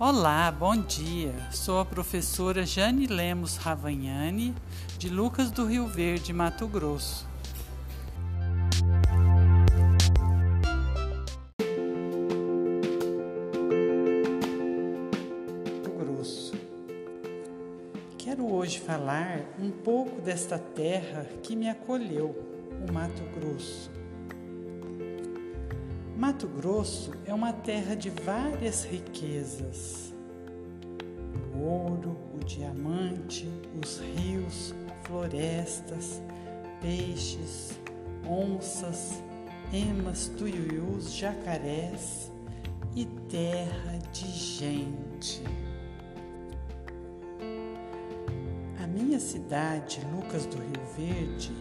Olá, bom dia. Sou a professora Jane Lemos Ravagnani, de Lucas do Rio Verde, Mato Grosso. Quero hoje falar um pouco desta terra que me acolheu, o Mato Grosso. Mato Grosso é uma terra de várias riquezas: o ouro, o diamante, os rios, florestas, peixes, onças, emas, tuiuius, jacarés e terra de gente. A minha cidade, Lucas do Rio Verde,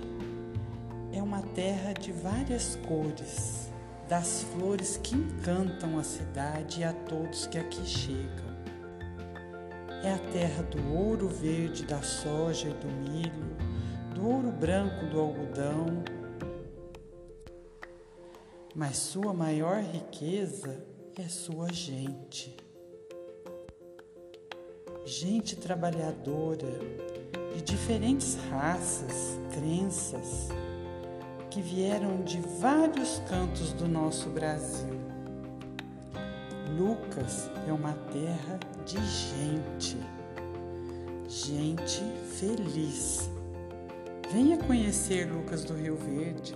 é uma terra de várias cores das flores que encantam a cidade e a todos que aqui chegam. É a terra do ouro verde da soja e do milho, do ouro branco do algodão. Mas sua maior riqueza é sua gente. Gente trabalhadora, de diferentes raças, crenças, que vieram de vários cantos do nosso Brasil. Lucas é uma terra de gente, gente feliz. Venha conhecer Lucas do Rio Verde.